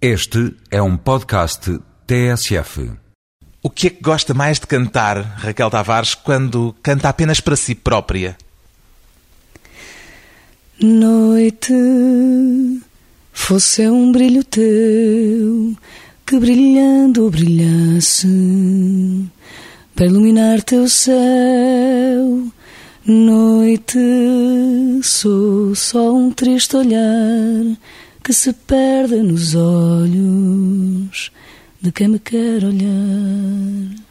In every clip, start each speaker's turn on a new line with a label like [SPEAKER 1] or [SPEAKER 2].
[SPEAKER 1] Este é um podcast TSF.
[SPEAKER 2] O que é que gosta mais de cantar, Raquel Tavares, quando canta apenas para si própria?
[SPEAKER 3] Noite, fosse um brilho teu que brilhando brilhasse para iluminar teu céu. Noite, sou só um triste olhar que se perde nos olhos de quem me quer olhar.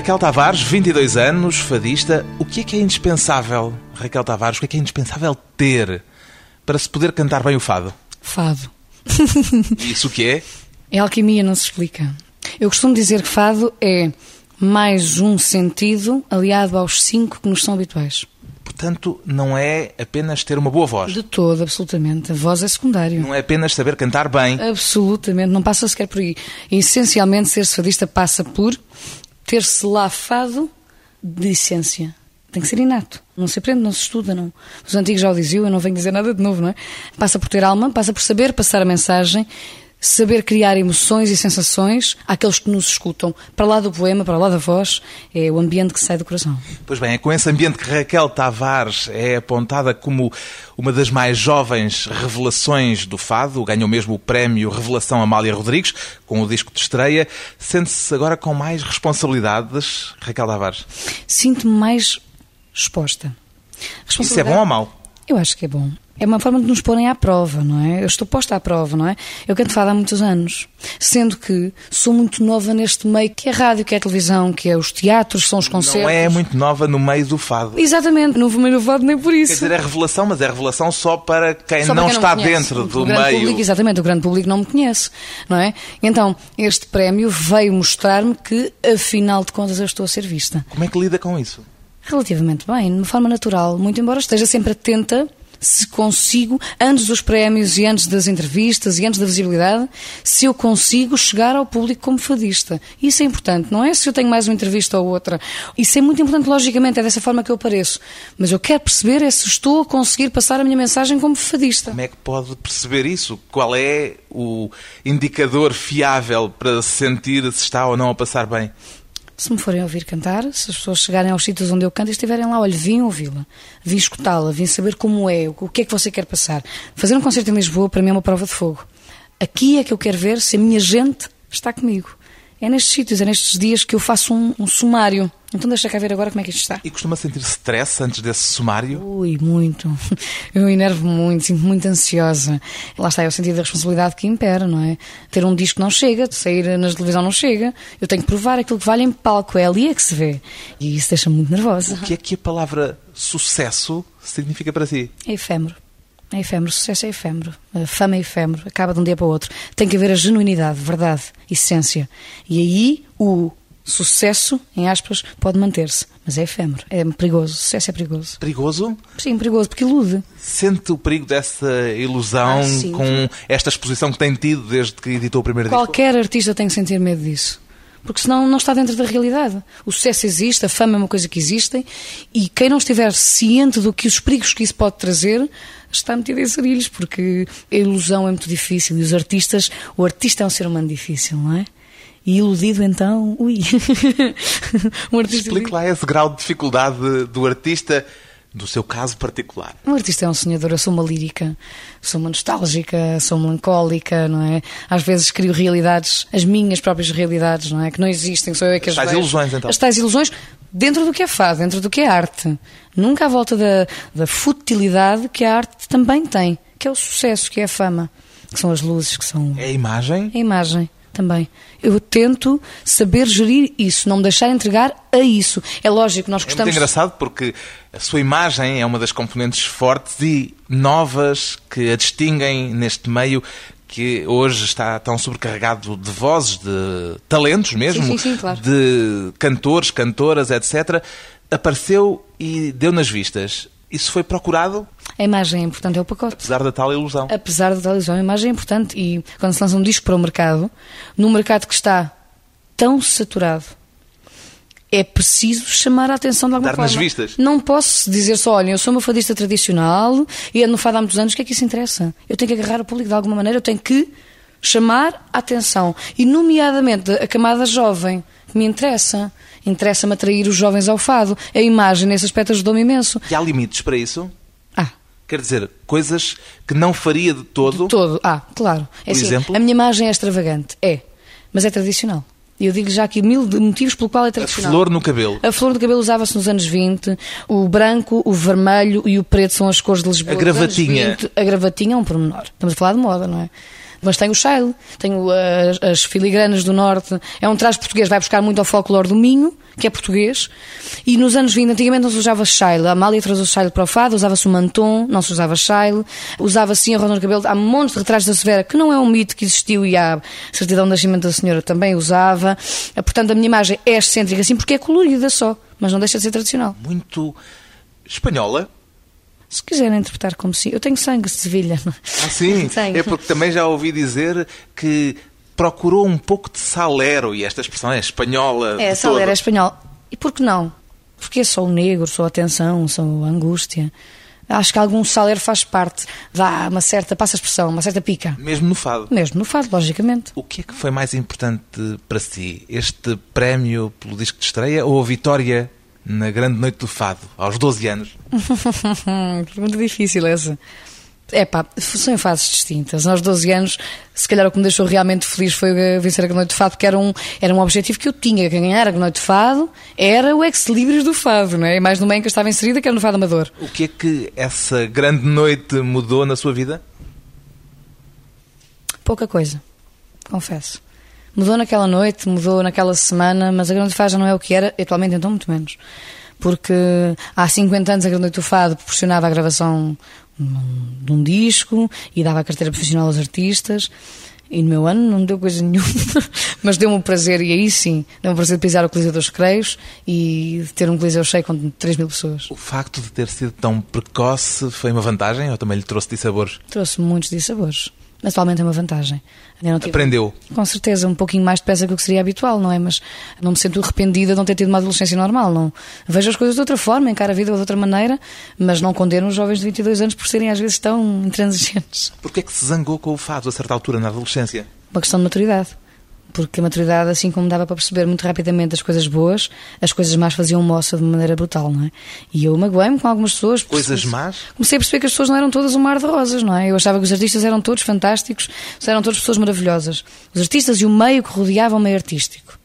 [SPEAKER 2] Raquel Tavares, 22 anos, fadista. O que é que é indispensável, Raquel Tavares, o que é que é indispensável ter para se poder cantar bem o fado?
[SPEAKER 3] Fado.
[SPEAKER 2] E Isso o que é?
[SPEAKER 3] É alquimia, não se explica. Eu costumo dizer que fado é mais um sentido aliado aos cinco que nos são habituais.
[SPEAKER 2] Portanto, não é apenas ter uma boa voz.
[SPEAKER 3] De todo, absolutamente. A voz é secundário.
[SPEAKER 2] Não é apenas saber cantar bem.
[SPEAKER 3] Absolutamente, não passa sequer por aí. Essencialmente, ser-se fadista passa por ter-se lá fado de essência. Tem que ser inato. Não se aprende, não se estuda, não. Os antigos já o diziam, eu não venho dizer nada de novo, não é? Passa por ter alma, passa por saber passar a mensagem, saber criar emoções e sensações àqueles que nos escutam. Para lá do poema, para lá da voz, é o ambiente que sai do coração.
[SPEAKER 2] Pois bem, é com esse ambiente que Raquel Tavares é apontada como uma das mais jovens revelações do fado, ganhou mesmo o prémio Revelação Amália Rodrigues, com o disco de estreia. Sente-se agora com mais responsabilidades, Raquel Tavares?
[SPEAKER 3] Sinto-me mais exposta.
[SPEAKER 2] Isso é bom ou mau?
[SPEAKER 3] Eu acho que é bom. É uma forma de nos porem à prova, não é? Eu estou posta à prova, não é? Eu canto fado há muitos anos, sendo que sou muito nova neste meio que é a rádio, que é a televisão, que é os teatros, são os concertos.
[SPEAKER 2] Não é muito nova no meio do fado.
[SPEAKER 3] Exatamente, não vou meio do fado nem por isso.
[SPEAKER 2] Quer dizer, é revelação, mas é revelação só para quem
[SPEAKER 3] Só para
[SPEAKER 2] não
[SPEAKER 3] quem
[SPEAKER 2] está
[SPEAKER 3] conhece.
[SPEAKER 2] dentro
[SPEAKER 3] O
[SPEAKER 2] do
[SPEAKER 3] grande
[SPEAKER 2] meio.
[SPEAKER 3] Público, exatamente, o grande público não me conhece, não é? Então, este prémio veio mostrar-me que, afinal de contas, eu estou a ser vista.
[SPEAKER 2] Como é que lida com isso?
[SPEAKER 3] Relativamente bem, de uma forma natural, muito embora esteja sempre atenta se consigo, antes dos prémios e antes das entrevistas e antes da visibilidade, se eu consigo chegar ao público como fadista. Isso é importante, não é se eu tenho mais uma entrevista ou outra. Isso é muito importante, logicamente, é dessa forma que eu apareço. Mas eu quero perceber é se estou a conseguir passar a minha mensagem como fadista.
[SPEAKER 2] Como é que pode perceber isso? Qual é o indicador fiável para sentir se está ou não a passar bem?
[SPEAKER 3] Se me forem ouvir cantar, se as pessoas chegarem aos sítios onde eu canto e estiverem lá, olha, vim ouvi-la, vim escutá-la, vim saber como é, o que é que você quer passar. Fazer um concerto em Lisboa, para mim, é uma prova de fogo. Aqui é que eu quero ver se a minha gente está comigo. É nestes sítios, é nestes dias que eu faço um, um sumário. Então deixa cá ver agora como é que isto está.
[SPEAKER 2] E costuma sentir stress antes desse sumário?
[SPEAKER 3] Ui, muito. Eu enervo muito, sinto muito ansiosa. Lá está, é o sentido da responsabilidade que impera, não é? Ter um disco não chega, sair na televisão não chega. Eu tenho que provar aquilo que vale em palco, é ali é que se vê. E isso deixa-me muito nervosa.
[SPEAKER 2] O que é que a palavra sucesso significa para si?
[SPEAKER 3] É efêmero. É efêmero, sucesso é efêmero, a fama é efêmero, acaba de um dia para o outro. Tem que haver a genuinidade, verdade, essência. E aí o sucesso, em aspas, pode manter-se. Mas é efêmero, é perigoso, o sucesso é perigoso.
[SPEAKER 2] Perigoso?
[SPEAKER 3] Sim, perigoso, porque ilude.
[SPEAKER 2] Sente o perigo dessa ilusão
[SPEAKER 3] Ah,
[SPEAKER 2] com esta exposição que tem tido desde que editou o primeiro disco?
[SPEAKER 3] Qualquer artista tem que sentir medo disso. Porque senão não está dentro da realidade. O sucesso existe, a fama é uma coisa que existe, e quem não estiver ciente do que os perigos que isso pode trazer, está metido em sarilhos, porque a ilusão é muito difícil. E os artistas, o artista é um ser humano difícil, não é? E iludido então, ui. um artista
[SPEAKER 2] Explique lá esse grau de dificuldade do artista, do seu caso particular.
[SPEAKER 3] Um artista é um sonhador, eu sou uma lírica, sou uma nostálgica, sou melancólica, não é? Às vezes crio realidades, as minhas próprias realidades, não é? Que não existem, sou eu que
[SPEAKER 2] As
[SPEAKER 3] as
[SPEAKER 2] tais
[SPEAKER 3] vejo.
[SPEAKER 2] ilusões, então.
[SPEAKER 3] As tais ilusões dentro do que é fado, dentro do que é arte. Nunca à volta da, da futilidade que a arte também tem, que é o sucesso, que é a fama, que são as luzes, que são
[SPEAKER 2] É a imagem?
[SPEAKER 3] a imagem. também. Eu tento saber gerir isso, não me deixar entregar a isso. É lógico, nós
[SPEAKER 2] É
[SPEAKER 3] gostamos.
[SPEAKER 2] muito engraçado porque a sua imagem é uma das componentes fortes e novas que a distinguem neste meio que hoje está tão sobrecarregado de vozes, de talentos mesmo,
[SPEAKER 3] Sim, sim, sim, claro.
[SPEAKER 2] de cantores, cantoras, etc. Apareceu e deu nas vistas. Isso foi procurado,
[SPEAKER 3] A imagem é importante, é o pacote.
[SPEAKER 2] apesar da tal ilusão.
[SPEAKER 3] Apesar da televisão, a imagem é importante. E quando se lança um disco para o mercado, num mercado que está tão saturado, é preciso chamar a atenção de alguma
[SPEAKER 2] Dar
[SPEAKER 3] forma.
[SPEAKER 2] nas vistas.
[SPEAKER 3] Não posso dizer só, olhem, eu sou uma fadista tradicional e ando no fado há muitos anos, o que é que isso interessa? Eu tenho que agarrar o público de alguma maneira, eu tenho que chamar a atenção. E, nomeadamente, a camada jovem, que me interessa. Interessa-me atrair os jovens ao fado. A imagem, nesse aspecto, ajudou-me imenso.
[SPEAKER 2] E há limites para isso?
[SPEAKER 3] Ah,
[SPEAKER 2] Quer dizer, coisas que não faria de todo.
[SPEAKER 3] Todo. Ah, claro. É
[SPEAKER 2] Por
[SPEAKER 3] assim,
[SPEAKER 2] exemplo?
[SPEAKER 3] A minha imagem é extravagante. É. Mas é tradicional. E eu digo já aqui mil motivos pelo qual é
[SPEAKER 2] A
[SPEAKER 3] tradicional.
[SPEAKER 2] flor no cabelo.
[SPEAKER 3] A flor de cabelo usava-se nos anos 20, o branco, o vermelho e o preto são as cores de Lisboa.
[SPEAKER 2] A gravatinha.
[SPEAKER 3] 20. a gravatinha é um pormenor. Estamos a falar de moda, não é? Mas tem o shile, tem as, as filigranas do norte. É um traje português, vai buscar muito ao folclore do Minho, que é português. E nos anos 20, antigamente não se usava shile. A Amália trouxe o shile para o fado, usava-se o manton, não se usava shile. Usava-se sim a roda no cabelo. Há montes de retratos da Severa, que não é um mito que existiu e há certidão de nascimento da senhora também usava. Portanto, a minha imagem é excêntrica assim porque é colorida só, mas não deixa de ser tradicional.
[SPEAKER 2] Muito espanhola.
[SPEAKER 3] Se quiserem interpretar como sim, eu tenho sangue de Sevilha.
[SPEAKER 2] Ah, sim.
[SPEAKER 3] Tenho.
[SPEAKER 2] É porque também já ouvi dizer que procurou um pouco de salero, e esta expressão é espanhola.
[SPEAKER 3] É,
[SPEAKER 2] de
[SPEAKER 3] Salera é espanhol. E por que não? Porque é só o negro, só a tensão, só a angústia. Acho que algum salero faz parte, dá uma certa, passa a expressão, uma certa pica.
[SPEAKER 2] Mesmo no fado.
[SPEAKER 3] Mesmo no fado, logicamente.
[SPEAKER 2] O que é que foi mais importante para si? Este prémio pelo disco de estreia ou a vitória na grande noite do fado, aos 12 anos?
[SPEAKER 3] Pergunta difícil essa. É pá, são em fases distintas. Aos 12 anos, se calhar o que me deixou realmente feliz foi eh, vencer a Noite de Fado, porque era um, era um objetivo que eu tinha, que ganhar a Noite de Fado era o ex-libris do Fado, não é? E mais no meio que eu estava inserida, que era no Fado Amador.
[SPEAKER 2] O que é que essa grande noite mudou na sua vida?
[SPEAKER 3] Pouca coisa, confesso. Mudou naquela noite, mudou naquela semana, mas a Grande Fado já não é o que era, atualmente então muito menos. Porque há 50 anos a Grande Noite do Fado proporcionava a gravação de um disco e dava a carteira profissional aos artistas. E no meu ano não deu coisa nenhuma, mas deu-me o prazer, e aí sim, deu-me o prazer de pisar o Coliseu dos Recreios e de ter um Coliseu cheio com 3 mil pessoas.
[SPEAKER 2] O facto de ter sido tão precoce foi uma vantagem ou também lhe trouxe dissabores?
[SPEAKER 3] Trouxe muitos dissabores. Atualmente é uma vantagem. Ainda não tive-
[SPEAKER 2] Aprendeu.
[SPEAKER 3] Com certeza, um pouquinho mais depressa do que seria habitual, não é? Mas não me sinto arrependida de não ter tido uma adolescência normal, não. Vejo as coisas de outra forma, encaro a vida de outra maneira, mas não condeno os jovens de 22 anos por serem às vezes tão intransigentes.
[SPEAKER 2] Porquê é que se zangou com o fado a certa altura na adolescência?
[SPEAKER 3] Uma questão de maturidade. Porque a maturidade, assim como dava para perceber muito rapidamente as coisas boas, as coisas más faziam moça de maneira brutal, não é? E eu magoei-me com algumas pessoas.
[SPEAKER 2] Coisas más?
[SPEAKER 3] Comecei a perceber que as pessoas não eram todas um mar de rosas, não é? Eu achava que os artistas eram todos fantásticos, eram todas pessoas maravilhosas. Os artistas e o meio que rodeavam o meio artístico.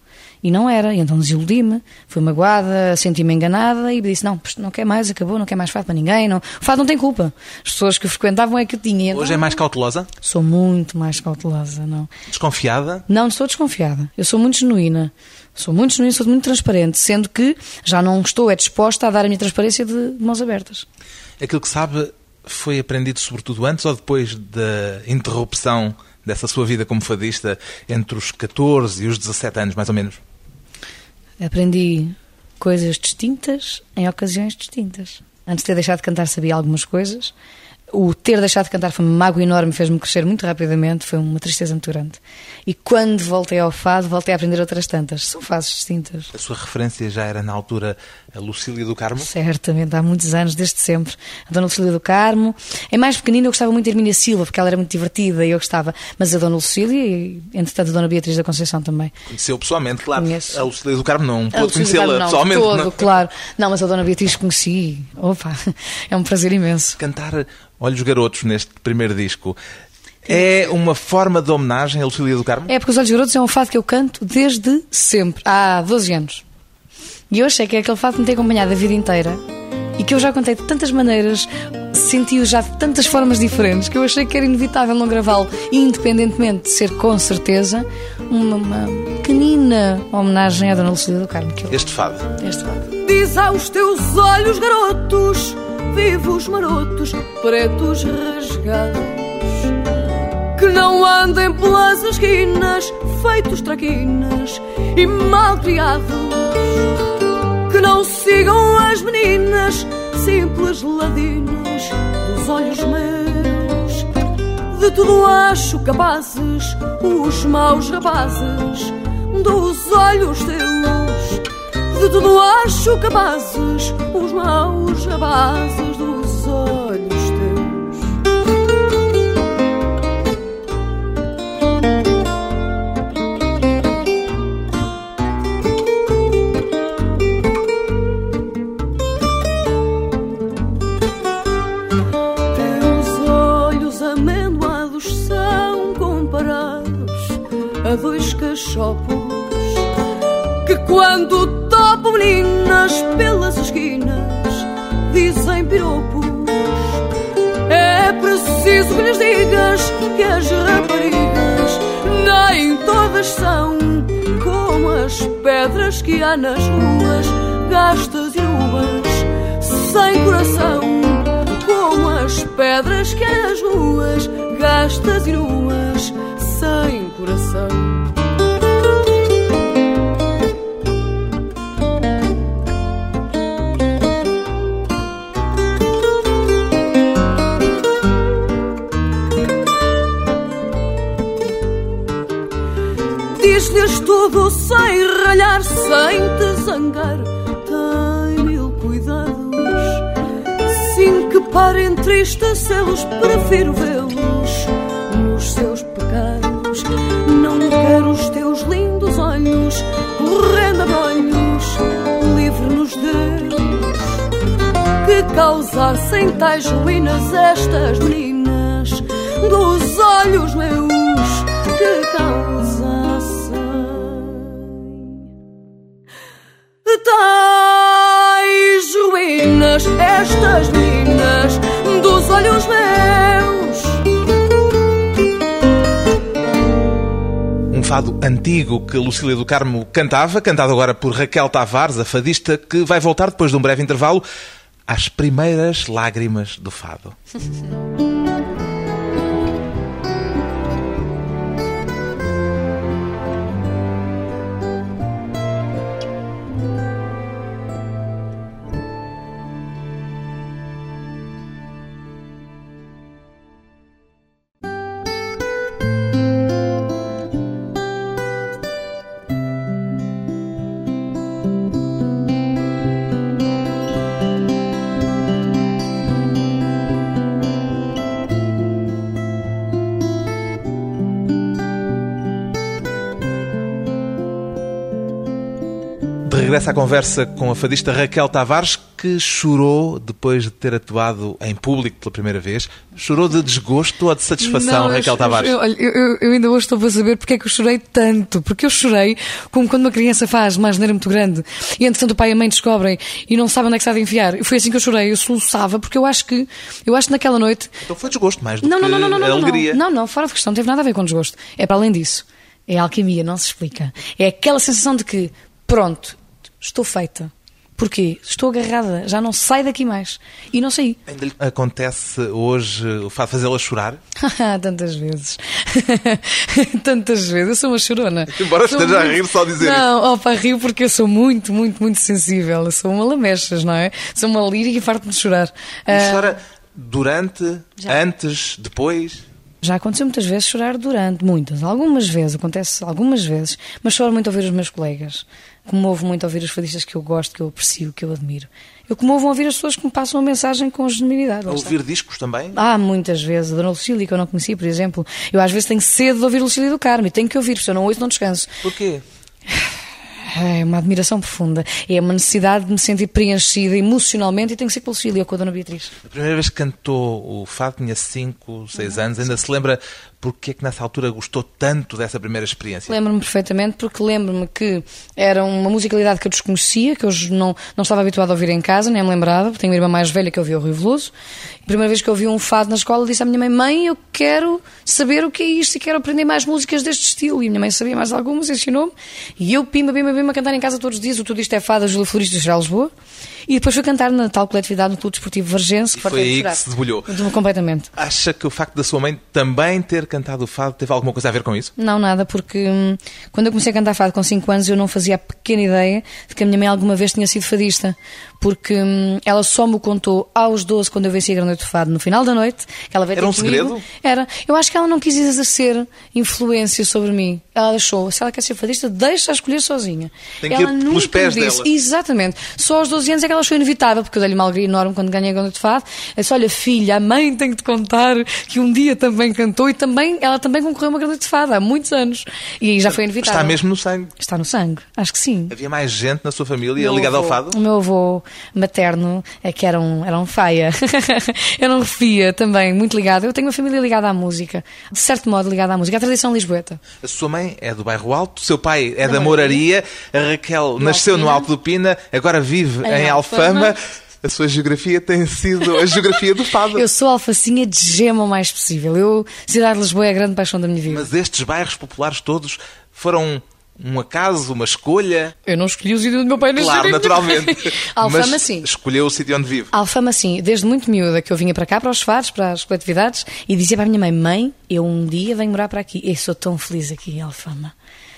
[SPEAKER 3] E não era, e então desiludi-me, fui magoada, senti-me enganada e disse: não, não quer mais, acabou, não quer mais fado para ninguém. Não. O fado não tem culpa. As pessoas que o frequentavam é que. Então,
[SPEAKER 2] Hoje é mais cautelosa?
[SPEAKER 3] Sou muito mais cautelosa, não.
[SPEAKER 2] Desconfiada?
[SPEAKER 3] Não, estou desconfiada. Eu sou muito genuína. Sou muito genuína, sou muito transparente, sendo que já não estou é disposta a dar a minha transparência de de mãos abertas.
[SPEAKER 2] Aquilo que sabe foi aprendido sobretudo antes ou depois da interrupção dessa sua vida como fadista entre os 14 e os 17 anos, mais ou menos?
[SPEAKER 3] Aprendi coisas distintas em ocasiões distintas. Antes de ter deixado de cantar, sabia algumas coisas. O ter deixado de cantar foi uma mágoa enorme, fez-me crescer muito rapidamente, foi uma tristeza muito grande. E quando voltei ao fado, voltei a aprender outras tantas. São fases distintas.
[SPEAKER 2] A sua referência já era na altura a Lucília do Carmo?
[SPEAKER 3] Certamente, há muitos anos, desde sempre. A Dona Lucília do Carmo. Em mais pequenina eu gostava muito de Hermínia Silva, porque ela era muito divertida e eu gostava. Mas a Dona Lucília e, entretanto, a Dona Beatriz da Conceição também.
[SPEAKER 2] Conheceu pessoalmente, claro.
[SPEAKER 3] Conheço.
[SPEAKER 2] A Lucília do Carmo não pôde conhecê-la pessoalmente.
[SPEAKER 3] Todo,
[SPEAKER 2] não?
[SPEAKER 3] claro. Não, mas a Dona Beatriz conheci. Opa, é um prazer imenso.
[SPEAKER 2] Cantar Olhos Garotos neste primeiro disco é uma forma de homenagem a Lucília do Carmo?
[SPEAKER 3] É porque Os Olhos Garotos é um fado que eu canto desde sempre, há 12 anos. E eu achei que é aquele fado que me tem acompanhado a vida inteira e que eu já contei de tantas maneiras, senti-o já de tantas formas diferentes, que eu achei que era inevitável não gravá-lo, independentemente de ser com certeza uma, uma pequenina homenagem à Dona Lucília do Carmo. Que eu,
[SPEAKER 2] Este fado.
[SPEAKER 3] este fado.
[SPEAKER 4] Diz aos teus olhos garotos, vivos marotos, pretos rasgados, que não andem pelas esquinas, feitos traquinas e malcriados, que não sigam as meninas, simples ladinas dos olhos meus. De tudo acho capazes os maus rapazes dos olhos teus. De tudo acho capazes os maus rapazes dos dois cachopos que quando topam meninas pelas esquinas dizem piropos. É preciso que lhes digas que as raparigas nem todas são como as pedras que há nas ruas, gastas e nuas, sem coração, como as pedras que há nas ruas, gastas e sem coração. Diz-lhes tudo sem ralhar, sem te zangar. Tem mil cuidados. Sim que para entristecê-los, prefiro vê-los Deus, que causassem tais ruínas estas meninas dos olhos meus que causassem tais ruínas estas meninas dos olhos meus.
[SPEAKER 2] Fado antigo que Lucília do Carmo cantava, cantado agora por Raquel Tavares, a fadista, que vai voltar depois de um breve intervalo às primeiras lágrimas do fado. De regresso à conversa com a fadista Raquel Tavares, que chorou depois de ter atuado em público pela primeira vez. Chorou de desgosto ou de satisfação,
[SPEAKER 3] Não,
[SPEAKER 2] Raquel Tavares?
[SPEAKER 3] Eu, olha, eu, eu- eu ainda hoje estou para saber porque é que eu chorei tanto. Porque eu chorei como quando uma criança faz uma asneira muito grande e entretanto o pai e a mãe descobrem e não sabem onde é que se há de enfiar. Foi assim que eu chorei. Eu soluçava porque eu acho que, eu acho que naquela noite.
[SPEAKER 2] Então foi desgosto mais do
[SPEAKER 3] Não,
[SPEAKER 2] que
[SPEAKER 3] não, não, não, não, não,
[SPEAKER 2] alegria.
[SPEAKER 3] não, não, fora de questão, não teve nada a ver com desgosto. É para além disso. É alquimia, não se explica. É aquela sensação de que, pronto, estou feita. Porquê? Estou agarrada, já não saio daqui mais. E não saí.
[SPEAKER 2] Ainda lhe acontece hoje fazê-la chorar?
[SPEAKER 3] Tantas vezes. Tantas vezes. Eu sou uma chorona.
[SPEAKER 2] Embora
[SPEAKER 3] Sou
[SPEAKER 2] esteja a
[SPEAKER 3] muito-
[SPEAKER 2] rir só a dizer
[SPEAKER 3] Não, opa, rio porque eu sou muito, muito, muito sensível. Eu sou uma lamechas, não é? Sou uma lírica e farto-me de chorar.
[SPEAKER 2] E
[SPEAKER 3] Ah,
[SPEAKER 2] chora durante, antes, depois?
[SPEAKER 3] Já aconteceu muitas vezes chorar durante, muitas, algumas vezes, acontece algumas vezes, mas choro muito a ouvir os meus colegas. Comovo muito ouvir os fadistas que eu gosto, que eu aprecio, que eu admiro. Eu comovo ouvir as pessoas que me passam a mensagem com genuinidade.
[SPEAKER 2] A ouvir discos também?
[SPEAKER 3] Há muitas vezes, a Dona Lucília, que eu não conhecia, por exemplo, eu às vezes tenho sede de ouvir Lucília do Carmo e tenho que ouvir, porque se eu não ouço não descanso.
[SPEAKER 2] Porquê?
[SPEAKER 3] É uma admiração profunda. É uma necessidade de me sentir preenchida emocionalmente e tem que ser com a Lucília ou com a Dona Beatriz.
[SPEAKER 2] A primeira vez que cantou o fado tinha 5, 6 anos. Ainda se lembra Porquê é que nessa altura gostou tanto dessa primeira experiência?
[SPEAKER 3] Lembro-me perfeitamente porque lembro-me que era uma musicalidade que eu desconhecia, que eu não, não estava habituado a ouvir em casa, nem me lembrava, porque tenho uma irmã mais velha que ouvia o Rui Veloso. A primeira vez que ouvi um fado na escola, disse à minha mãe: Mãe, eu quero saber o que é isto e quero aprender mais músicas deste estilo. E a minha mãe sabia mais algumas, ensinou-me. E eu, pima, pima, pima, a cantar em casa todos os dias. O Tudo Isto é Fado, a Júlia Florista de Lisboa. E depois fui cantar na tal coletividade no Clube Desportivo Vargense.
[SPEAKER 2] E foi aí que se debulhou.
[SPEAKER 3] Completamente.
[SPEAKER 2] Acha que o facto da sua mãe também ter cantado o fado teve alguma coisa a ver com isso?
[SPEAKER 3] Não, nada, porque hum, quando eu comecei a cantar fado com 5 anos eu não fazia a pequena ideia de que a minha mãe alguma vez tinha sido fadista. Porque hum, ela só me contou aos 12, quando eu venci a Grande Noite do Fado, no final da noite. Que ela veio
[SPEAKER 2] Era um
[SPEAKER 3] comigo.
[SPEAKER 2] segredo?
[SPEAKER 3] Era. Eu acho que ela não quis exercer influência sobre mim. Ela deixou, se ela quer ser fadista, deixa-a escolher sozinha.
[SPEAKER 2] Tem que
[SPEAKER 3] ela
[SPEAKER 2] ir pelos
[SPEAKER 3] nunca
[SPEAKER 2] pés
[SPEAKER 3] me disse.
[SPEAKER 2] dela.
[SPEAKER 3] Exatamente. Só aos 12 anos é que ela achou inevitável, porque eu dei-lhe uma alegria enorme quando ganhei a Grande Noite do Fado. Eu disse, olha filha, a mãe tem que te contar que um dia também cantou e também, ela também concorreu a uma Grande Noite de Fado, há muitos anos. E aí já foi inevitável.
[SPEAKER 2] Está mesmo no sangue.
[SPEAKER 3] Está no sangue, acho que sim.
[SPEAKER 2] Havia mais gente na sua família ligada ao fado?
[SPEAKER 3] O meu avô materno é que era um, era um faia. era um refia também, muito ligado. Eu tenho uma família ligada à música, de certo modo ligada à música, à tradição lisboeta.
[SPEAKER 2] A sua mãe é do bairro Alto, o seu pai é da Moraria, a Raquel nasceu no. Alto do Pina, agora vive
[SPEAKER 3] Em
[SPEAKER 2] em
[SPEAKER 3] Alfama.
[SPEAKER 2] Alfama. A sua geografia tem sido a geografia do fado.
[SPEAKER 3] Eu sou alfacinha de gema o mais possível. Eu, cidade de Lisboa é a grande paixão da minha vida.
[SPEAKER 2] Mas estes bairros populares todos foram um acaso, uma escolha?
[SPEAKER 3] Eu não escolhi o sítio do meu pai.
[SPEAKER 2] Claro, naturalmente.
[SPEAKER 3] Alfama,
[SPEAKER 2] Mas
[SPEAKER 3] sim.
[SPEAKER 2] escolheu o sítio onde vive.
[SPEAKER 3] Alfama, sim. Desde muito miúda que eu vinha para cá, para os fados, para as coletividades, e dizia para a minha mãe: Mãe, eu um dia venho morar para aqui. Eu sou tão feliz aqui Alfama.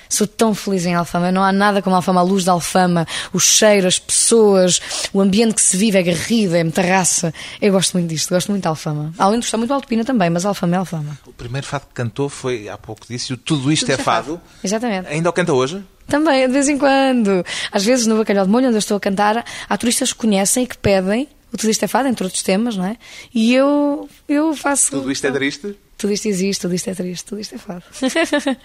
[SPEAKER 3] Sou tão feliz em Alfama. Não há nada como Alfama. A luz da Alfama, o cheiro, as pessoas, o ambiente que se vive é garrido, é muita raça. Eu gosto muito disto. Gosto muito de Alfama. Além de gostar muito de Altopina também, mas Alfama é Alfama.
[SPEAKER 2] O primeiro fado que cantou foi, há pouco disse, o Tudo Isto é Fado.
[SPEAKER 3] Exatamente.
[SPEAKER 2] Ainda o canta hoje?
[SPEAKER 3] Também, de vez em quando. Às vezes, no Bacalhau de Molho, onde eu estou a cantar, há turistas que conhecem e que pedem o Tudo Isto é Fado, entre outros temas, não é? E eu, eu faço...
[SPEAKER 2] Tudo Isto é Triste?
[SPEAKER 3] Tudo isto existe, tudo isto é triste, tudo isto é fado.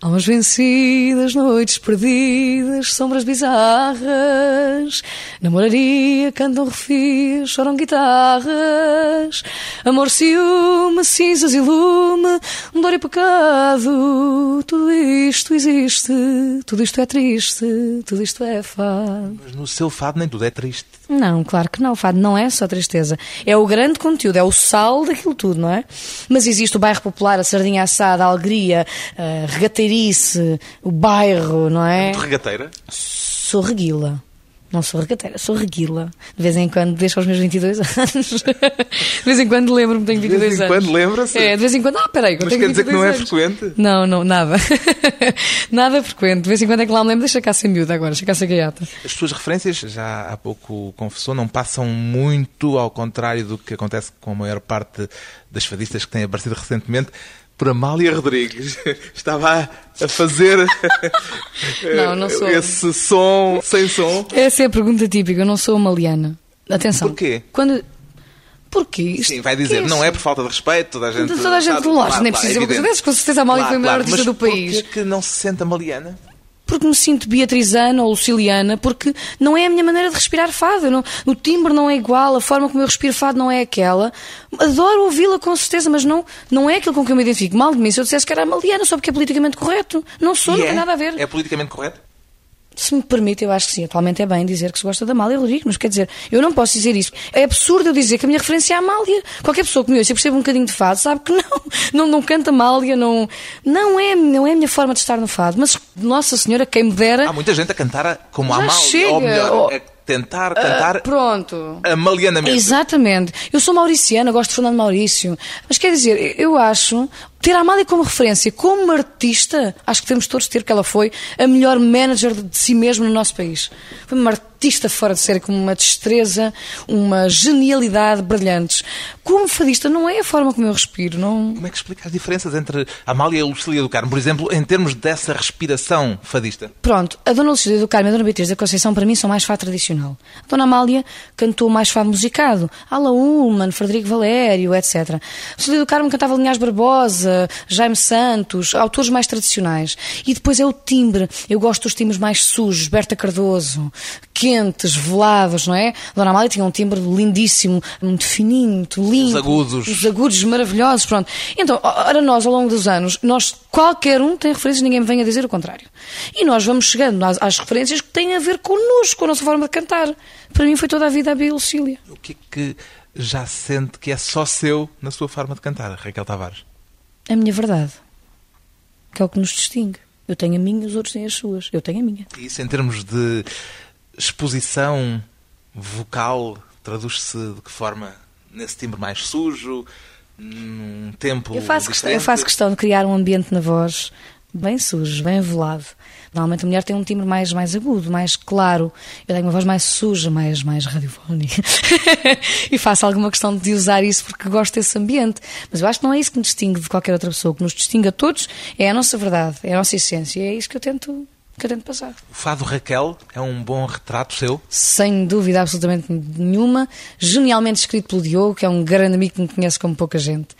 [SPEAKER 3] Almas vencidas, noites perdidas, sombras bizarras. Namoraria, cantam refios, choram guitarras. Amor, ciúme, cinzas e lume, dor e pecado. Tudo isto existe, tudo isto é triste, tudo isto é fado.
[SPEAKER 2] Mas no seu fado nem tudo é triste.
[SPEAKER 3] Não, claro que não. O fado não é só tristeza. É o grande conteúdo, é o sal daquilo tudo, não é? Mas existe o bairro popular, a sardinha assada, a alegria, a regateirice, o bairro, não é?
[SPEAKER 2] Muito regateira.
[SPEAKER 3] Sou reguila. Não sou regateira, sou reguila. De vez em quando, deixo aos meus 22 anos. De vez em quando lembro-me que tenho
[SPEAKER 2] De
[SPEAKER 3] 22
[SPEAKER 2] vez em
[SPEAKER 3] anos.
[SPEAKER 2] quando lembra-se?
[SPEAKER 3] É, de vez em quando. Ah, peraí,
[SPEAKER 2] Mas
[SPEAKER 3] tenho
[SPEAKER 2] quer dizer que não
[SPEAKER 3] 22
[SPEAKER 2] é
[SPEAKER 3] anos.
[SPEAKER 2] frequente?
[SPEAKER 3] Não, não, nada. nada frequente. De vez em quando é que lá me lembro, deixa cá ser miúda agora, deixa cá ser gaiata.
[SPEAKER 2] As suas referências, já há pouco confessou, não passam muito ao contrário do que acontece com a maior parte das fadistas que têm aparecido recentemente. Por Amália Rodrigues. Estava a fazer
[SPEAKER 3] Não, não
[SPEAKER 2] esse som sem som.
[SPEAKER 3] Essa é a pergunta típica, eu não sou uma Maliana. Atenção.
[SPEAKER 2] Porquê?
[SPEAKER 3] Quando... Porquê? Isto-
[SPEAKER 2] Sim, vai dizer,
[SPEAKER 3] que
[SPEAKER 2] não é por falta de respeito, toda a gente.
[SPEAKER 3] Toda a gente
[SPEAKER 2] sabe. Claro,
[SPEAKER 3] nem
[SPEAKER 2] claro,
[SPEAKER 3] precisa
[SPEAKER 2] evidente.
[SPEAKER 3] dessas, com certeza a Amália foi a maior artista
[SPEAKER 2] mas
[SPEAKER 3] do país.
[SPEAKER 2] porquê que não se sente Amaliana?
[SPEAKER 3] Porque me sinto beatrizana ou luciliana, porque não é a minha maneira de respirar fado. não- o timbre não é igual, a forma como eu respiro fado não é aquela. Adoro ouvi-la com certeza, mas não, não é aquilo com que eu me identifico. Mal de mim se eu dissesse que era amaliana só porque é politicamente correto. Não sou,
[SPEAKER 2] E
[SPEAKER 3] não
[SPEAKER 2] é?
[SPEAKER 3] tem nada a ver.
[SPEAKER 2] É politicamente correto?
[SPEAKER 3] Se me permite, eu acho que sim. Atualmente é bem dizer que se gosta da Amália Rodrigues, mas quer dizer, eu não posso dizer isso. É absurdo eu dizer que a minha referência é a Amália. Qualquer pessoa que me ouça e perceba um bocadinho de fado sabe que não, não, não canta Amália, não, não, é, não é a minha forma de estar no fado. Mas, Nossa Senhora, quem me dera.
[SPEAKER 2] Há muita gente a cantar como a Amália,
[SPEAKER 3] chega.
[SPEAKER 2] ou melhor,
[SPEAKER 3] Oh.
[SPEAKER 2] a tentar cantar
[SPEAKER 3] Pronto.
[SPEAKER 2] amalianamente.
[SPEAKER 3] Exatamente. Eu sou mauriciana, gosto de Fernando Maurício. Mas quer dizer, eu acho, ter a Amália como referência, como artista, acho que temos todos ter que ela foi a melhor manager de si mesma no nosso país. Foi uma artista fora de série, com uma destreza, uma genialidade brilhantes. Como fadista, não é a forma como eu respiro, não...
[SPEAKER 2] Como é que explica as diferenças entre a Amália e a Lucília do Carmo, por exemplo, em termos dessa respiração fadista?
[SPEAKER 3] Pronto, a Dona Lucília do Carmo e a Dona Beatriz da Conceição para mim são mais fado tradicional. A Dona Amália cantou mais fado musicado. Ala Ullman, Frederico Valério, etc. A Lucília do Carmo cantava Linhas Barbosa, Jaime Santos, autores mais tradicionais. E depois é o timbre. Eu gosto dos timbres mais sujos, Berta Cardoso, quentes, velados, não é? A Dona Amália tinha um timbre lindíssimo, muito fininho, muito limpo. limpo.
[SPEAKER 2] Os agudos.
[SPEAKER 3] Os agudos maravilhosos, pronto. Então, ora nós, ao longo dos anos, nós, qualquer um tem referências, ninguém me venha dizer o contrário. E nós vamos chegando às, às referências que têm a ver connosco, com a nossa forma de cantar. Para mim foi toda a vida a Bia Lucília.
[SPEAKER 2] O que é que já sente que é só seu na sua forma de cantar, Raquel Tavares?
[SPEAKER 3] A minha verdade. Que é o que nos distingue. Eu tenho a minha, os outros têm as suas. Eu tenho a minha.
[SPEAKER 2] E isso em termos de exposição vocal, traduz-se de que forma? Nesse timbre mais sujo, num tempo
[SPEAKER 3] Eu faço, questão, eu faço questão de criar um ambiente na voz bem sujo, bem velado. Normalmente a mulher tem um timbre mais, mais agudo, mais claro. Eu tenho uma voz mais suja, mais, mais radiofónica. e faço alguma questão de usar isso porque gosto desse ambiente. Mas eu acho que não é isso que me distingue de qualquer outra pessoa. O que nos distingue a todos é a nossa verdade, é a nossa essência. E é isso que eu tento, que eu tento passar.
[SPEAKER 2] O fado Raquel é um bom retrato seu?
[SPEAKER 3] Sem dúvida absolutamente nenhuma. Genialmente escrito pelo Diogo, que é um grande amigo que me conhece como pouca gente.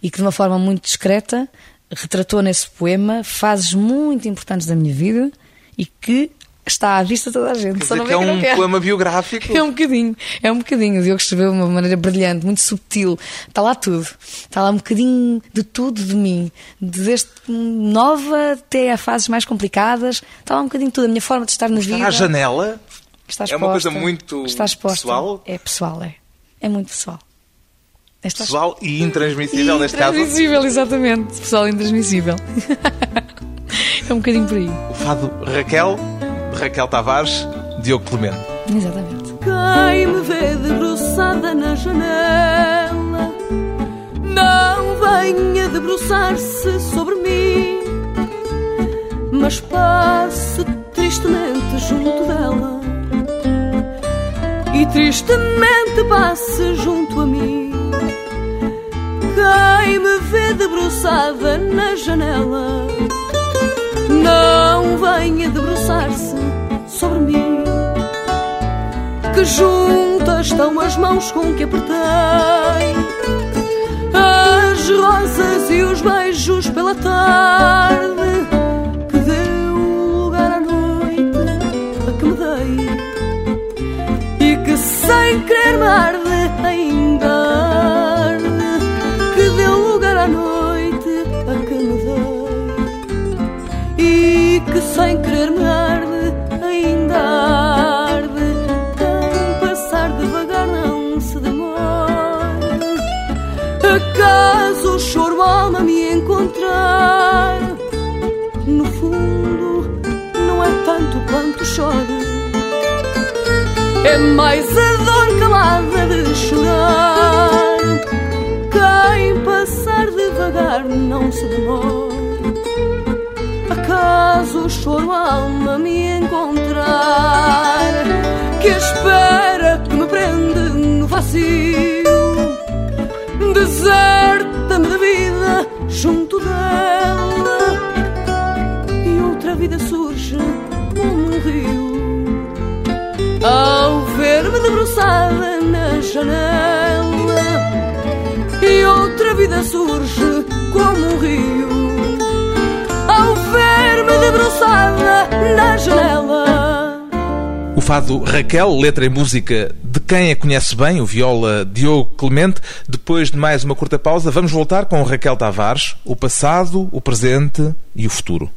[SPEAKER 3] E que de uma forma muito discreta retratou nesse poema fases muito importantes da minha vida e que está à vista de toda a gente.
[SPEAKER 2] Quer
[SPEAKER 3] Só
[SPEAKER 2] dizer que é um
[SPEAKER 3] quer.
[SPEAKER 2] poema biográfico?
[SPEAKER 3] É um bocadinho, é um bocadinho. O Diogo escreveu de uma maneira brilhante, muito subtil. Está lá tudo. Está lá um bocadinho de tudo de mim. Desde nova até a fases mais complicadas. Está lá um bocadinho de tudo. A minha forma de estar na
[SPEAKER 2] Está
[SPEAKER 3] vida.
[SPEAKER 2] à janela?
[SPEAKER 3] Está
[SPEAKER 2] É uma coisa
[SPEAKER 3] exposta.
[SPEAKER 2] muito
[SPEAKER 3] Está exposta.
[SPEAKER 2] pessoal?
[SPEAKER 3] É pessoal, é. É muito pessoal. Está
[SPEAKER 2] Pessoal e intransmissível, neste caso.
[SPEAKER 3] Intransmissível, exatamente. Pessoal intransmissível. é um bocadinho por aí.
[SPEAKER 2] O fado Raquel, Raquel Tavares, Diogo Clemente.
[SPEAKER 3] Exatamente.
[SPEAKER 4] Quem me vê debruçada na janela Não venha debruçar-se sobre mim Mas passe tristemente junto dela E tristemente passe junto a mim debruçada na janela. Não venha debruçar-se sobre mim que juntas estão as mãos com que apertei as rosas e os beijos pela tarde é mais a dor calada de chorar. Quem passar devagar não se demora acaso o choro a alma me encontrar? Que a espera que me prende no vazio? Deserta-me da vida debruçada na janela e outra vida surge como um rio ao ver-me debruçada na janela.
[SPEAKER 2] O fado Raquel, letra e música de quem a conhece bem, o viola Diogo Clemente. Depois de mais uma curta pausa, vamos voltar com Raquel Tavares, o passado, o presente e o futuro.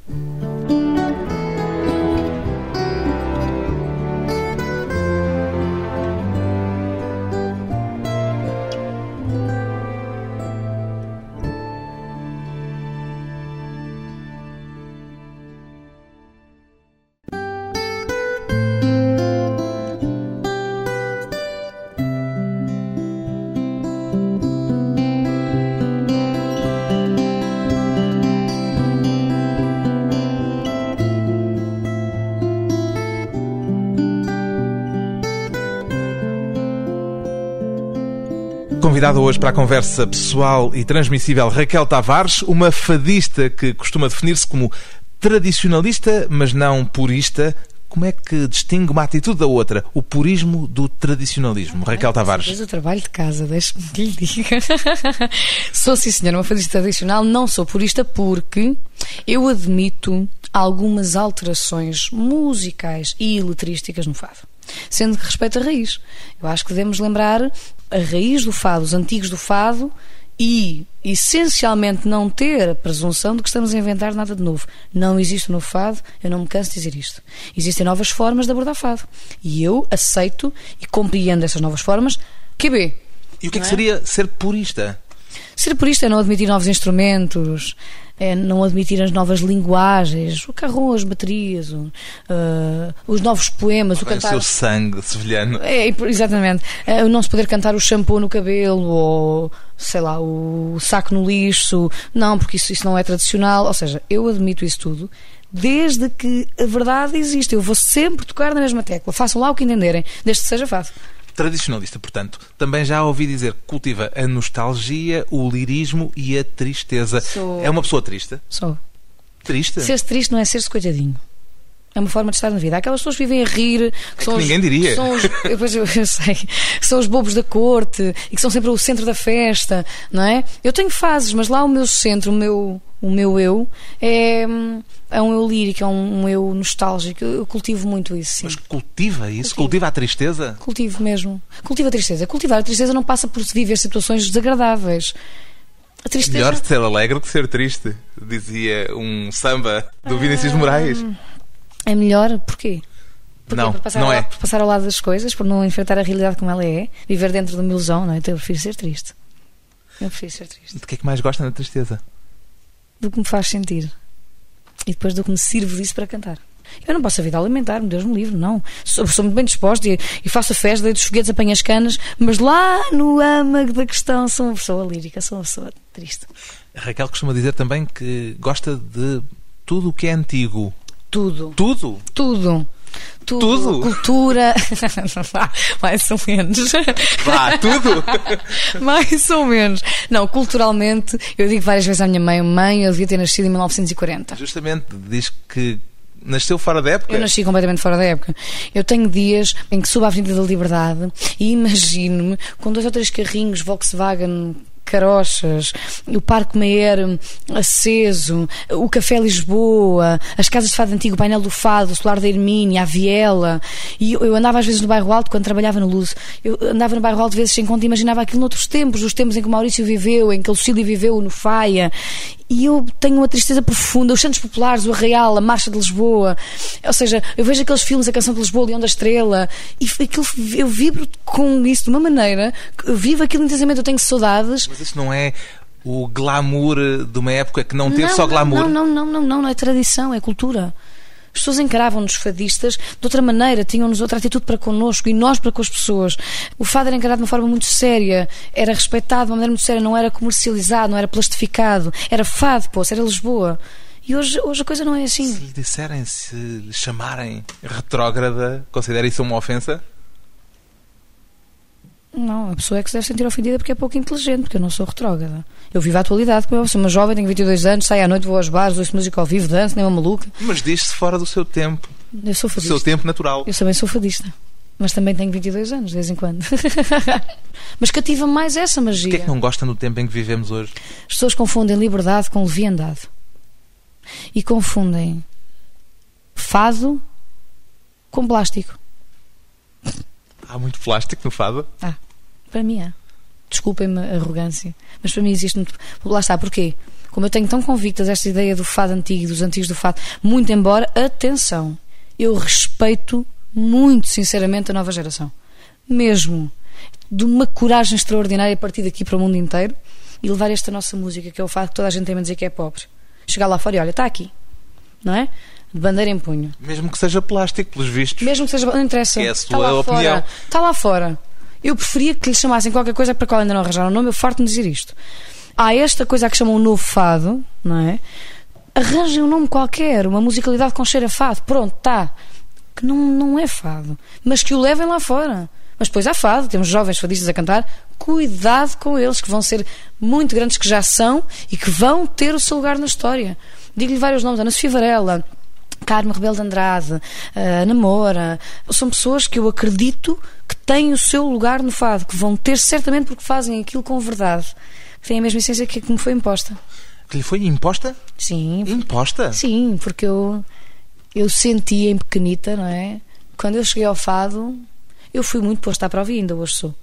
[SPEAKER 2] Convidada hoje para a conversa pessoal e transmissível Raquel Tavares, uma fadista que costuma definir-se como tradicionalista, mas não purista. Como é que distingue uma atitude da outra? O purismo do tradicionalismo. Raquel Tavares.
[SPEAKER 3] Fez o trabalho de casa, deixe-me que lhe diga. sou, sim, senhora, uma fadista tradicional, não sou purista porque eu admito algumas alterações musicais e letrísticas no fado. Sendo que respeito a raiz. Eu acho que devemos lembrar a raiz do fado, os antigos do fado e, essencialmente, não ter a presunção de que estamos a inventar nada de novo. Não existe novo fado, eu não me canso de dizer isto. Existem novas formas de abordar fado. E eu aceito e compreendo essas novas formas. QB.
[SPEAKER 2] E o que é que
[SPEAKER 3] é?
[SPEAKER 2] seria ser purista?
[SPEAKER 3] Ser purista é não admitir novos instrumentos, é não admitir as novas linguagens, o carrom, as baterias, o, ah, os novos poemas, o
[SPEAKER 2] Bem, o
[SPEAKER 3] cantar.
[SPEAKER 2] seu sangue sevilhano.
[SPEAKER 3] É, exatamente. É, o não se poder cantar o shampoo no cabelo ou, sei lá, o saco no lixo. Não, porque isso, isso não é tradicional. Ou seja, eu admito isso tudo. Desde que a verdade existe, eu vou sempre tocar na mesma tecla. Façam lá o que entenderem, desde que seja fácil.
[SPEAKER 2] Tradicionalista, portanto, também já ouvi dizer que cultiva a nostalgia, o lirismo e a tristeza.
[SPEAKER 3] Sou-
[SPEAKER 2] É uma pessoa triste?
[SPEAKER 3] Só.
[SPEAKER 2] Triste?
[SPEAKER 3] Ser-se triste não é ser-se coitadinho. É uma forma de estar na vida. Há Aquelas pessoas que vivem a rir, que são os-
[SPEAKER 2] ninguém diria.
[SPEAKER 3] que São os, eu, eu sei, que são os bobos da corte e que são sempre o centro da festa, não é? Eu tenho fases, mas lá o meu centro, o meu, o meu eu, é, é um eu lírico, é um, um eu nostálgico. Eu cultivo muito isso, sim.
[SPEAKER 2] Mas cultiva isso?
[SPEAKER 3] Cultivo.
[SPEAKER 2] Cultiva a tristeza?
[SPEAKER 3] Cultivo mesmo. Cultivo a tristeza. Cultivar a tristeza não passa por viver situações desagradáveis. A tristeza.
[SPEAKER 2] Melhor ser alegre que ser triste, dizia um samba do Vinícius Moraes.
[SPEAKER 3] É melhor, porquê? Porquê?
[SPEAKER 2] Não,
[SPEAKER 3] por passar
[SPEAKER 2] não
[SPEAKER 3] ao,
[SPEAKER 2] é.
[SPEAKER 3] Por passar ao lado das coisas, por não enfrentar a realidade como ela é, viver dentro de uma ilusão, não é? Então eu prefiro ser triste. Eu prefiro ser triste.
[SPEAKER 2] De que é que mais gosta na tristeza?
[SPEAKER 3] Do que me faz sentir. E depois do que me sirvo disso para cantar. Eu não posso a vida alimentar-me, Deus me livre, não. Sou, sou muito bem disposta e, e faço a festa, dos foguetes, apanho as canas, mas lá no âmago da questão sou uma pessoa lírica, sou uma pessoa triste.
[SPEAKER 2] A Raquel costuma dizer também que gosta de tudo o que é antigo.
[SPEAKER 3] Tudo.
[SPEAKER 2] Tudo?
[SPEAKER 3] Tudo. Tudo.
[SPEAKER 2] Tudo?
[SPEAKER 3] Cultura. Mais ou menos.
[SPEAKER 2] Vá, tudo!
[SPEAKER 3] Mais ou menos. Não, culturalmente, eu digo várias vezes à minha mãe: mãe, eu devia ter nascido em 1940.
[SPEAKER 2] Justamente diz que nasceu fora da época.
[SPEAKER 3] Eu nasci completamente fora da época. Eu tenho dias em que subo à Avenida da Liberdade e imagino-me com dois ou três carrinhos Volkswagen carochas, o Parque Meyer aceso, o Café Lisboa, as casas de fado antigo, o painel do fado, o solar da Hermínia, a Viela. E eu, andava às vezes no bairro Alto, quando trabalhava no Luz, eu andava no bairro Alto vezes sem conta e imaginava aquilo noutros tempos, os tempos em que o Maurício viveu, em que a Lucília viveu no Faia. E eu tenho uma tristeza profunda. Os Santos Populares, o Arraial, a Marcha de Lisboa. Ou seja, eu vejo aqueles filmes, a Canção de Lisboa, o Leão da Estrela, e aquilo, eu vibro com isso de uma maneira, vivo aquilo intensamente, eu tenho saudades.
[SPEAKER 2] Mas isso não é o glamour de uma época que não teve só glamour?
[SPEAKER 3] Não, não, não, não, não, não é tradição, é cultura. As pessoas encaravam-nos fadistas de outra maneira, tinham-nos outra atitude para connosco e nós para com as pessoas. O fado era encarado de uma forma muito séria, era respeitado de uma maneira muito séria, não era comercializado, não era plastificado, era fado, poça, era Lisboa. E hoje, hoje a coisa não é assim.
[SPEAKER 2] Se lhe disserem, se lhe chamarem retrógrada, considera isso uma ofensa?
[SPEAKER 3] Não, a pessoa é que se deve sentir ofendida porque é pouco inteligente, porque eu não sou retrógrada. Eu vivo a atualidade, como eu sou uma jovem, tenho 22 anos, saio à noite, vou aos bares, ouço música ao vivo, danço, nem uma maluca.
[SPEAKER 2] Mas diz-se fora do seu tempo,
[SPEAKER 3] Eu sou
[SPEAKER 2] do
[SPEAKER 3] fadista.
[SPEAKER 2] seu tempo natural.
[SPEAKER 3] Eu também sou fadista. Mas também tenho 22 anos, de vez em quando. mas cativa mais essa
[SPEAKER 2] O
[SPEAKER 3] magia.
[SPEAKER 2] que é que não gosta no tempo em que vivemos hoje?
[SPEAKER 3] As pessoas confundem liberdade com leviandade. E confundem fado com plástico.
[SPEAKER 2] Há muito plástico no fado?
[SPEAKER 3] Ah, para mim é. Desculpem-me a arrogância, mas para mim existe muito. Lá está, porquê? Como eu tenho tão convictas esta ideia do fado antigo e dos antigos do fado, muito embora, atenção, eu respeito muito sinceramente a nova geração. Mesmo de uma coragem extraordinária a partir daqui para o mundo inteiro e levar esta nossa música, que é o fado que toda a gente tem a dizer que é pobre. Chegar lá fora e olha, está aqui, não é? De bandeira em punho.
[SPEAKER 2] Mesmo que seja plástico, pelos vistos.
[SPEAKER 3] Mesmo que seja. Não interessa.
[SPEAKER 2] É a
[SPEAKER 3] Está
[SPEAKER 2] sua
[SPEAKER 3] lá
[SPEAKER 2] opinião.
[SPEAKER 3] Fora. Está lá fora. Eu preferia que lhe chamassem qualquer coisa para a qual ainda não arranjaram o nome. Eu farto-me dizer isto. Há esta coisa a que chamam o novo fado, não é? Arranjem um nome qualquer, uma musicalidade com cheiro a fado. Pronto, está. Que não, não é fado. Mas que o levem lá fora. Mas depois há fado, temos jovens fadistas a cantar. Cuidado com eles, que vão ser muito grandes, que já são e que vão ter o seu lugar na história. Digo-lhe vários nomes: Ana Sofia Varela, Carmo Rebelo de Andrade, a Namora, são pessoas que eu acredito que têm o seu lugar no fado, que vão ter certamente porque fazem aquilo com verdade, que têm a mesma essência que, que me foi imposta.
[SPEAKER 2] Que lhe foi imposta?
[SPEAKER 3] Sim,
[SPEAKER 2] Imposta?
[SPEAKER 3] sim, porque eu, eu senti em pequenita, não é? Quando eu cheguei ao fado, eu fui muito posta à prova e ainda hoje sou.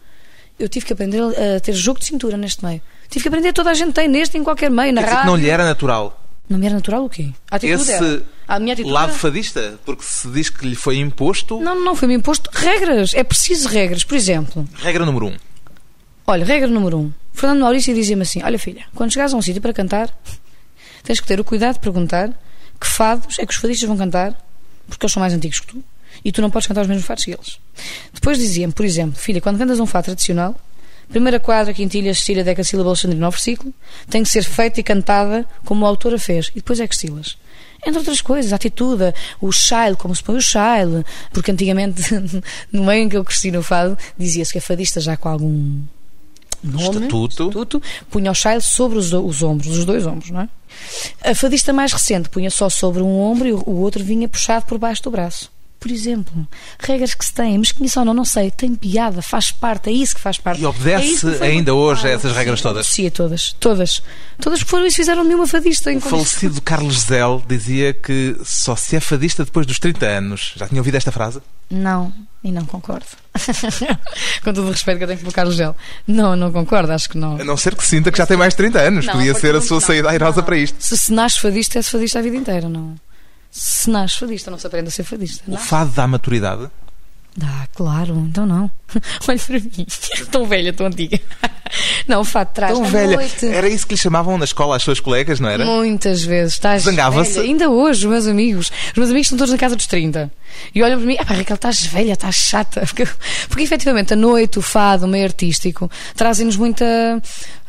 [SPEAKER 3] Eu tive que aprender a ter jogo de cintura neste meio. Tive que aprender, toda a gente tem, neste em qualquer meio, na
[SPEAKER 2] Quer dizer que
[SPEAKER 3] rádio.
[SPEAKER 2] não lhe era natural.
[SPEAKER 3] Não me era natural o quê? A atitude
[SPEAKER 2] Esse
[SPEAKER 3] era. A minha atitude
[SPEAKER 2] lado
[SPEAKER 3] era-
[SPEAKER 2] fadista, porque se diz que lhe foi imposto,
[SPEAKER 3] Não, não foi-me imposto regras. É preciso regras. Por exemplo,
[SPEAKER 2] regra número um.
[SPEAKER 3] olha, regra número um. Fernando Maurício dizia-me assim: Olha, filha, quando chegares a um sítio para cantar, tens que ter o cuidado de perguntar que fados é que os fadistas vão cantar, porque eles são mais antigos que tu, e tu não podes cantar os mesmos fados que eles. Depois dizia-me, por exemplo, filha, quando cantas um fado tradicional, primeira quadra, quintilha, cestilha, decassílaba, alexandrino ou versículo, tem que ser feita e cantada como a autora fez, e depois é que estilas. Entre outras coisas, a atitude, o chile, como se põe o chile, porque antigamente, no meio em que eu cresci no fado, dizia-se que a fadista já com algum nome,
[SPEAKER 2] Estatuto.
[SPEAKER 3] estatuto, punha o chile sobre os, os ombros, os dois ombros, não é? A fadista mais recente punha só sobre um ombro e o outro vinha puxado por baixo do braço. Por exemplo, regras que se têm, mas que ou não, não sei, tem piada, faz parte, é isso que faz parte.
[SPEAKER 2] E obedece
[SPEAKER 3] É que
[SPEAKER 2] ainda hoje a essas regras todas?
[SPEAKER 3] Sim, todas, todas. Todas porque foram isso fizeram de uma fadista.
[SPEAKER 2] O falecido Carlos Zel dizia que só se é fadista depois dos 30 anos. Já tinha ouvido esta frase?
[SPEAKER 3] Não, e não concordo. Com todo o respeito que eu tenho pelo Carlos Gel. Não, não concordo, acho que não.
[SPEAKER 2] A não ser que sinta que já tem mais de 30 anos.
[SPEAKER 3] Não,
[SPEAKER 2] Podia ser a sua
[SPEAKER 3] não,
[SPEAKER 2] saída airosa para isto.
[SPEAKER 3] Se se nasce fadista, é-se fadista a vida inteira, não. Se nasce fadista, não se aprende a ser fadista.
[SPEAKER 2] O
[SPEAKER 3] Não.
[SPEAKER 2] fado dá maturidade?
[SPEAKER 3] Dá, claro, então não. Olha para mim, tão velha, tão antiga. Não, o fato traz
[SPEAKER 2] Tão velha.
[SPEAKER 3] noite.
[SPEAKER 2] Era isso que lhe chamavam na escola às suas colegas, não era?
[SPEAKER 3] Muitas vezes. Estás
[SPEAKER 2] Zangava-se?
[SPEAKER 3] Ainda hoje, os meus amigos. Os meus amigos estão todos na casa dos 30. E olham para mim, ah pá, Raquel, estás velha, estás chata. Porque, porque efetivamente a noite, o fado, o meio artístico, trazem-nos muita.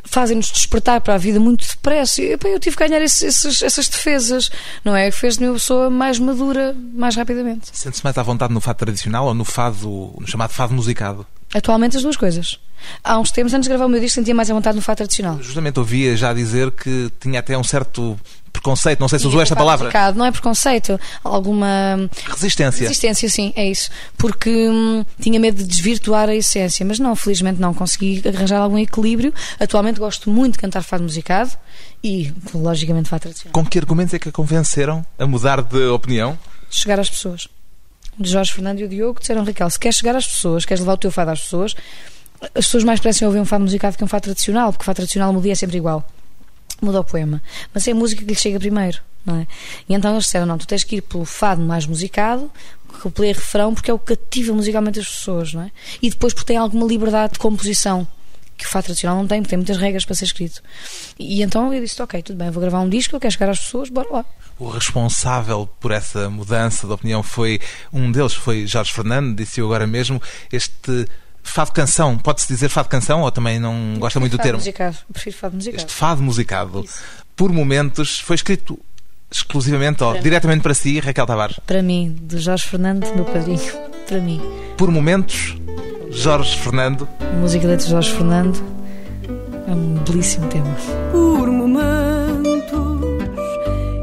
[SPEAKER 3] Fazem-nos despertar para a vida muito depressa. E epá, eu tive que ganhar esses- esses- essas defesas, não é? Que fez de mim uma pessoa mais madura, mais rapidamente.
[SPEAKER 2] Sente-se mais à vontade no fado tradicional ou no fado, no chamado fado musicado?
[SPEAKER 3] Atualmente as duas coisas. Há uns tempos, antes de gravar o meu disco, sentia mais à vontade no fado tradicional.
[SPEAKER 2] Justamente ouvia já dizer que tinha até um certo preconceito, não sei se usou esta
[SPEAKER 3] fado
[SPEAKER 2] palavra.
[SPEAKER 3] Não é preconceito, alguma
[SPEAKER 2] Resistência.
[SPEAKER 3] Resistência, sim, é isso. Porque hum, tinha medo de desvirtuar a essência, mas não, felizmente não consegui arranjar algum equilíbrio. Atualmente gosto muito de cantar fado musicado e, logicamente, fado tradicional.
[SPEAKER 2] Com que argumentos é que a convenceram a mudar de opinião?
[SPEAKER 3] Chegar às pessoas. O Jorge Fernando e o Diogo disseram, Raquel, se queres chegar às pessoas, queres levar o teu fado às pessoas, as pessoas mais parecem ouvir um fado musicado que um fado tradicional, porque o fado tradicional muda é sempre igual. Muda o poema. Mas é a música que lhe chega primeiro, não é? E então eles disseram, não, tu tens que ir pelo fado mais musicado, e refrão, porque é o que cativa musicalmente as pessoas, não é? E depois porque tem alguma liberdade de composição, que o fado tradicional não tem, porque tem muitas regras para ser escrito. E então eu disse, ok, tudo bem, eu vou gravar um disco, eu quero chegar às pessoas, bora lá.
[SPEAKER 2] O responsável por essa mudança de opinião foi um deles, foi Jorge Fernando, disse-o agora mesmo. Este fado canção, pode-se dizer fado canção ou também não gosta muito do
[SPEAKER 3] Fado
[SPEAKER 2] termo?
[SPEAKER 3] musicado, eu prefiro fado musicado.
[SPEAKER 2] Este fado musicado,
[SPEAKER 3] Isso.
[SPEAKER 2] por momentos, foi escrito exclusivamente ou diretamente para si, Raquel Tavares.
[SPEAKER 3] Para mim, de Jorge Fernando, meu padrinho. Para mim.
[SPEAKER 2] Por momentos, Jorge Fernando.
[SPEAKER 3] A música de Jorge Fernando é um belíssimo tema.
[SPEAKER 4] por momentos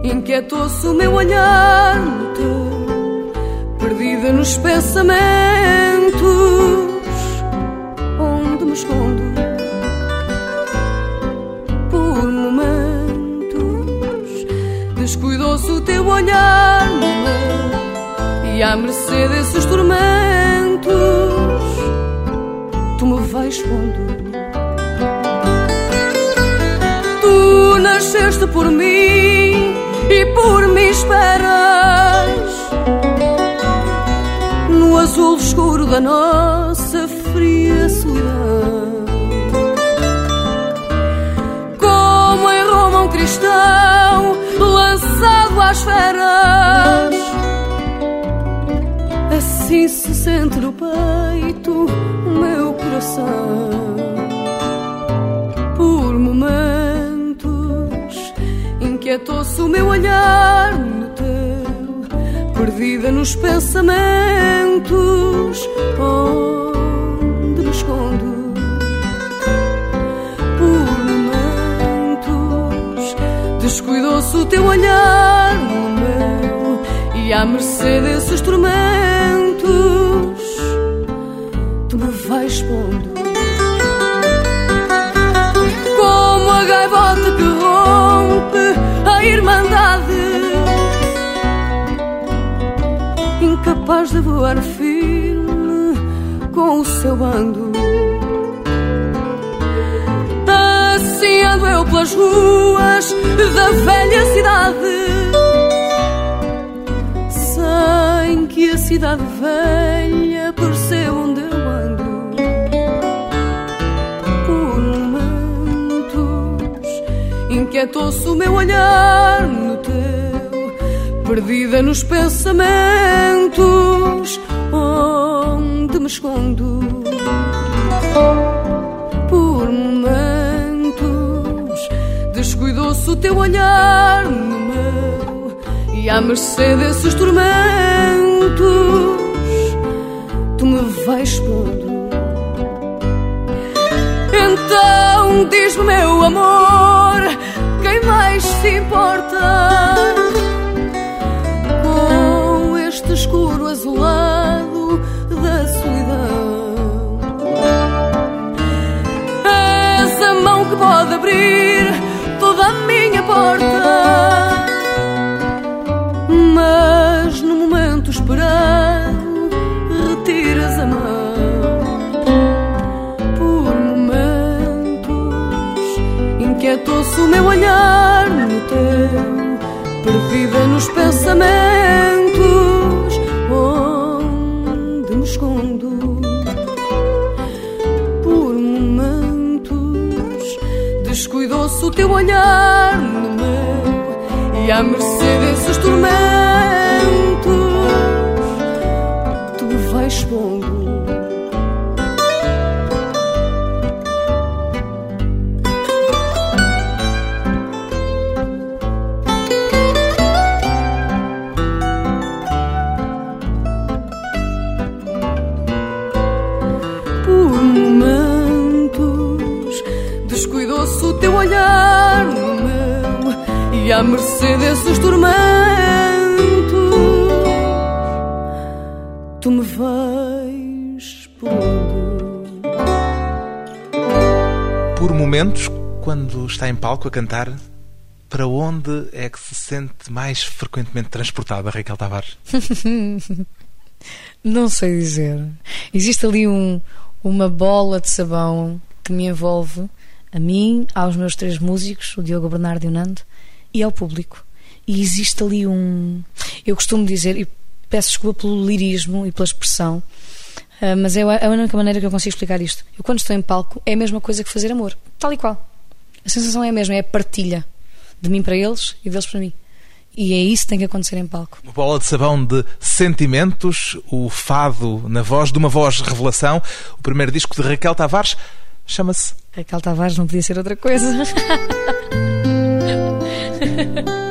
[SPEAKER 4] inquietou-se o meu olhar no teu, perdida nos pensamentos, onde me escondo. Por momentos descuidou-se o teu olhar e à mercê desses tormentos tu me vais pondo. Tu nasceste por mim e por mim esperas no azul escuro da nossa fria solidão. Cristão lançado às feras, assim se sente no peito o meu coração. Por momentos inquietou-se o meu olhar no teu, perdida nos pensamentos, onde descuidou-se o teu olhar no meu, e à mercê desses tormentos, tu me vais pondo como a gaivota que rompe a irmandade, incapaz de voar firme com o seu bando. Vou pelas ruas da velha cidade. Sem que a cidade velha pareceu onde eu ando. Por momentos inquietou-se o meu olhar no teu Perdida nos pensamentos onde me escondo descuidou-se o teu olhar no meu E à mercê desses tormentos Tu me vais pondo. Então diz-me meu amor Quem mais se importa Com este escuro azulado da solidão? És a mão que pode abrir toda a minha porta. Mas no momento esperado retiras a mão. Por momentos inquietou-se o meu olhar no teu Perdida nos pensamentos o teu olhar no meu E à mercê desses tormentos. Tu me vais pondo olhar no meu e à mercê desses tormentos tu me vais pondo
[SPEAKER 2] Por momentos, quando está em palco a cantar, para onde é que se sente mais frequentemente transportada, Raquel Tavares?
[SPEAKER 3] Não sei dizer. Existe ali um, uma bola de sabão que me envolve a mim, aos meus três músicos, o Diogo, Bernardo e o Nando, e ao público. E existe ali um. Eu costumo dizer, e peço desculpa pelo lirismo e pela expressão, ah, mas é a única maneira que eu consigo explicar isto. Eu, quando estou em palco, é a mesma coisa que fazer amor, tal e qual. A sensação é a mesma, é a partilha de mim para eles e deles para mim. E é isso que tem que acontecer em palco.
[SPEAKER 2] Uma bola de sabão de sentimentos, o fado na voz, de uma voz revelação. O primeiro disco de Raquel Tavares chama-se
[SPEAKER 3] Raquel Tavares não podia ser outra coisa.